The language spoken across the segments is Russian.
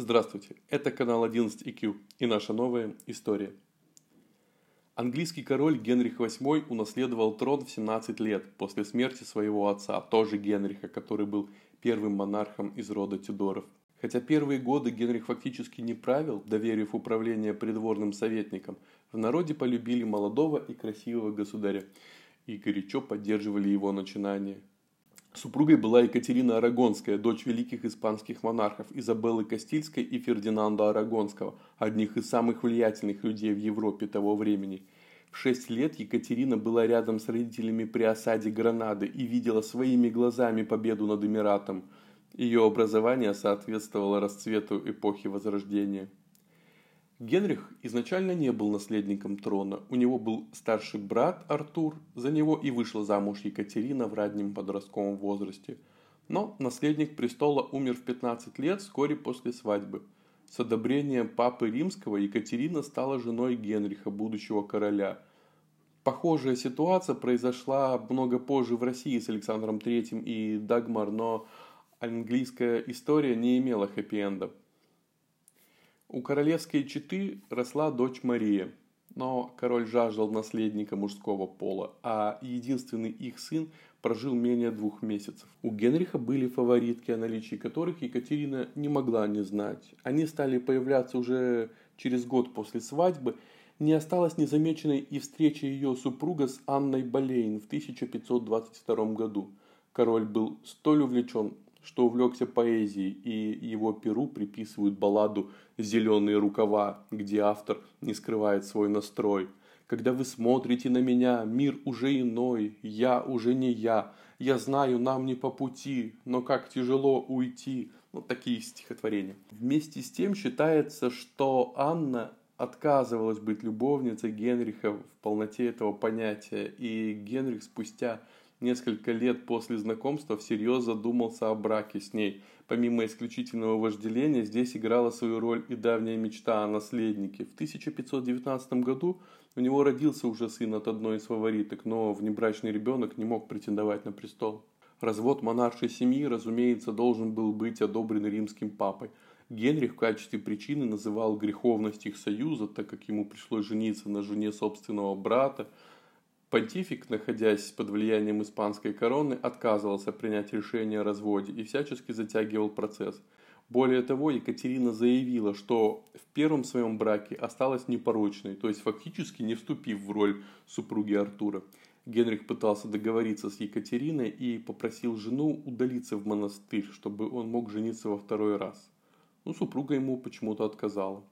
Здравствуйте, это канал 11IQ и наша новая история. Английский король Генрих VIII унаследовал трон в 17 лет после смерти своего отца, тоже Генриха, который был первым монархом из рода Тюдоров. Хотя первые годы Генрих фактически не правил, доверив управление придворным советникам, в народе полюбили молодого и красивого государя и горячо поддерживали его начинания. Супругой была Екатерина Арагонская, дочь великих испанских монархов Изабеллы Кастильской и Фердинанда Арагонского, одних из самых влиятельных людей в Европе того времени. В шесть лет Екатерина была рядом с родителями при осаде Гранады и видела своими глазами победу над Эмиратом. Ее образование соответствовало расцвету эпохи Возрождения. Генрих изначально не был наследником трона. У него был старший брат Артур, за него и вышла замуж Екатерина в раннем подростковом возрасте. Но наследник престола умер в 15 лет вскоре после свадьбы. С одобрением папы римского Екатерина стала женой Генриха, будущего короля. Похожая ситуация произошла много позже в России с Александром III и Дагмар, но английская история не имела хэппи-энда. У королевской четы росла дочь Мария, но король жаждал наследника мужского пола, а единственный их сын прожил менее двух месяцев. У Генриха были фаворитки, о наличии которых Екатерина не могла не знать. Они стали появляться уже через год после свадьбы. Не осталось незамеченной и встреча ее супруга с Анной Болейн в 1522 году. Король был столь увлечен что увлекся поэзией, и его перу приписывают балладу «Зеленые рукава», где автор не скрывает свой настрой. Когда вы смотрите на меня, мир уже иной, я уже не я. Я знаю, нам не по пути, но как тяжело уйти. Вот такие стихотворения. Вместе с тем считается, что Анна отказывалась быть любовницей Генриха в полноте этого понятия, и Генрих спустя несколько лет после знакомства всерьез задумался о браке с ней. Помимо исключительного вожделения, здесь играла свою роль и давняя мечта о наследнике. В 1519 году у него родился уже сын от одной из фавориток, но внебрачный ребенок не мог претендовать на престол. Развод монаршей семьи, разумеется, должен был быть одобрен римским папой. Генрих в качестве причины называл греховность их союза, так как ему пришлось жениться на жене собственного брата, Понтифик, находясь под влиянием испанской короны, отказывался принять решение о разводе и всячески затягивал процесс. Более того, Екатерина заявила, что в первом своем браке осталась непорочной, то есть фактически не вступив в роль супруги Артура. Генрих пытался договориться с Екатериной и попросил жену удалиться в монастырь, чтобы он мог жениться во второй раз. Но супруга ему почему-то отказала.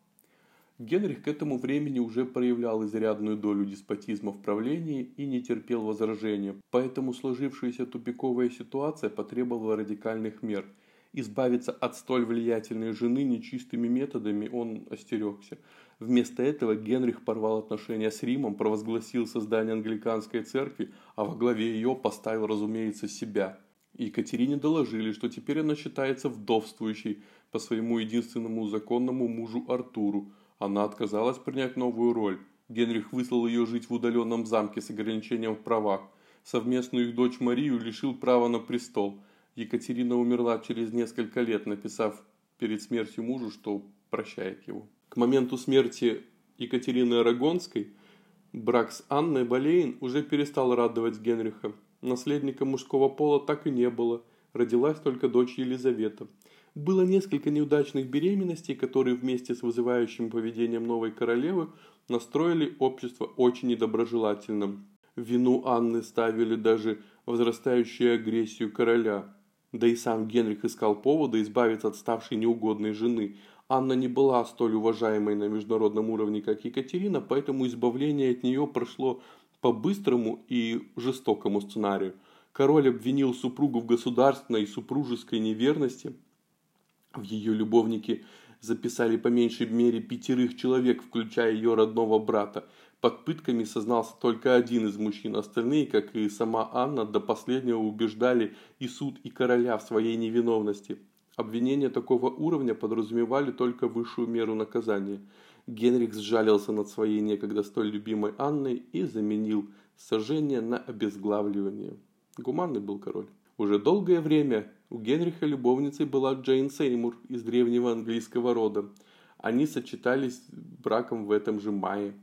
Генрих к этому времени уже проявлял изрядную долю деспотизма в правлении и не терпел возражения, поэтому сложившаяся тупиковая ситуация потребовала радикальных мер. Избавиться от столь влиятельной жены нечистыми методами он остерегся. Вместо этого Генрих порвал отношения с Римом, провозгласил создание англиканской церкви, а во главе ее поставил, разумеется, себя. Екатерине доложили, что теперь она считается вдовствующей по своему единственному законному мужу Артуру – она отказалась принять новую роль. Генрих выслал ее жить в удаленном замке с ограничением в правах. Совместную их дочь Марию лишил права на престол. Екатерина умерла через несколько лет, написав перед смертью мужу, что прощает его. К моменту смерти Екатерины Арагонской брак с Анной Болейн уже перестал радовать Генриха. Наследника мужского пола так и не было. Родилась только дочь Елизавета. Было несколько неудачных беременностей, которые вместе с вызывающим поведением новой королевы настроили общество очень недоброжелательным. В вину Анны ставили даже возрастающую агрессию короля. Да и сам Генрих искал повода избавиться от ставшей неугодной жены. Анна не была столь уважаемой на международном уровне, как Екатерина, поэтому избавление от нее прошло по быстрому и жестокому сценарию. Король обвинил супругу в государственной и супружеской неверности – в ее любовники записали по меньшей мере пятерых человек, включая ее родного брата. Под пытками сознался только один из мужчин, остальные, как и сама Анна, до последнего убеждали и суд, и короля в своей невиновности. Обвинения такого уровня подразумевали только высшую меру наказания. Генрих сжалился над своей некогда столь любимой Анной и заменил сожжение на обезглавливание. Гуманный был король. Уже долгое время у Генриха любовницей была Джейн Сеймур из древнего английского рода. Они сочетались браком в этом же мае.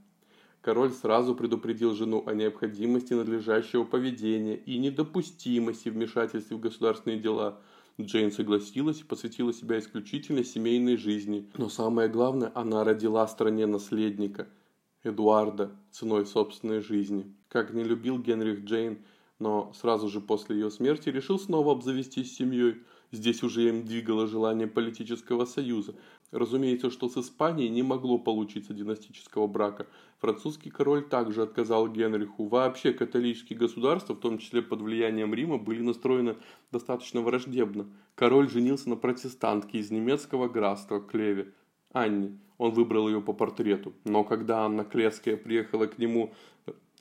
Король сразу предупредил жену о необходимости надлежащего поведения и недопустимости вмешательства в государственные дела. Джейн согласилась и посвятила себя исключительно семейной жизни. Но самое главное, она родила стране наследника – Эдуарда ценой собственной жизни. Как не любил Генрих Джейн, но сразу же после ее смерти решил снова обзавестись семьей. Здесь уже им двигало желание политического союза. Разумеется, что с Испанией не могло получиться династического брака. Французский король также отказал Генриху. Вообще католические государства, в том числе под влиянием Рима, были настроены достаточно враждебно. Король женился на протестантке из немецкого графства Клеве, Анне. Он выбрал ее по портрету. Но когда Анна Клевская приехала к нему,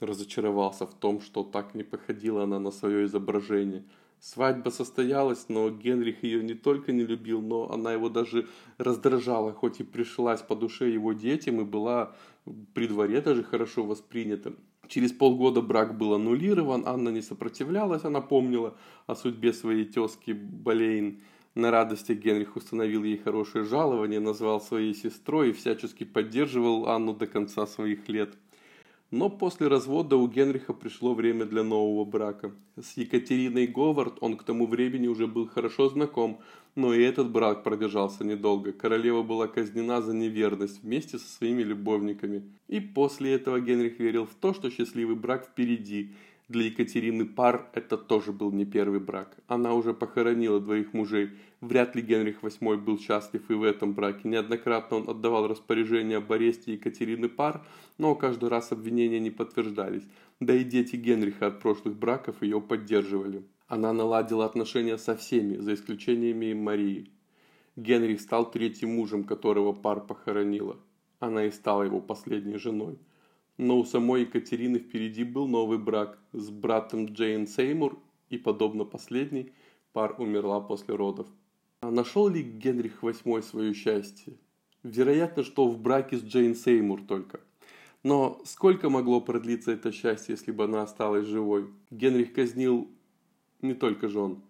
разочаровался в том, что так не походила она на свое изображение. Свадьба состоялась, но Генрих ее не только не любил, но она его даже раздражала, хоть и пришлась по душе его детям и была при дворе даже хорошо воспринята. Через полгода брак был аннулирован, Анна не сопротивлялась, она помнила о судьбе своей тезки Болейн на радости Генрих установил ей хорошее жалование, назвал своей сестрой и всячески поддерживал Анну до конца своих лет. Но после развода у Генриха пришло время для нового брака. С Екатериной Говард он к тому времени уже был хорошо знаком, но и этот брак продержался недолго. Королева была казнена за неверность вместе со своими любовниками. И после этого Генрих верил в то, что счастливый брак впереди – для Екатерины Пар это тоже был не первый брак. Она уже похоронила двоих мужей. Вряд ли Генрих VIII был счастлив и в этом браке. Неоднократно он отдавал распоряжение об аресте Екатерины Пар, но каждый раз обвинения не подтверждались. Да и дети Генриха от прошлых браков ее поддерживали. Она наладила отношения со всеми, за исключениями Марии. Генрих стал третьим мужем, которого Пар похоронила. Она и стала его последней женой. Но у самой Екатерины впереди был новый брак с братом Джейн Сеймур, и, подобно последней, пар умерла после родов. А нашел ли Генрих VIII свое счастье? Вероятно, что в браке с Джейн Сеймур только. Но сколько могло продлиться это счастье, если бы она осталась живой? Генрих казнил не только жен.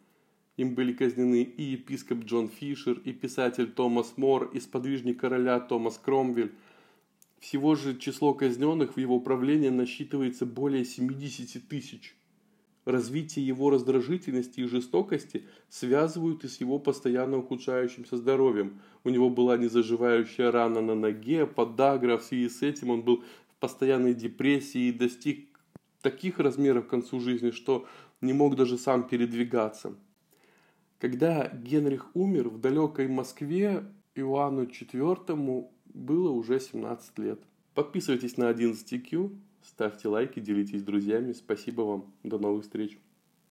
Им были казнены и епископ Джон Фишер, и писатель Томас Мор, и сподвижник короля Томас Кромвель – всего же число казненных в его правлении насчитывается более 70 тысяч. Развитие его раздражительности и жестокости связывают и с его постоянно ухудшающимся здоровьем. У него была незаживающая рана на ноге, подагра, в связи с этим он был в постоянной депрессии и достиг таких размеров к концу жизни, что не мог даже сам передвигаться. Когда Генрих умер в далекой Москве, Иоанну IV было уже 17 лет. Подписывайтесь на 11Q, ставьте лайки, делитесь с друзьями. Спасибо вам. До новых встреч.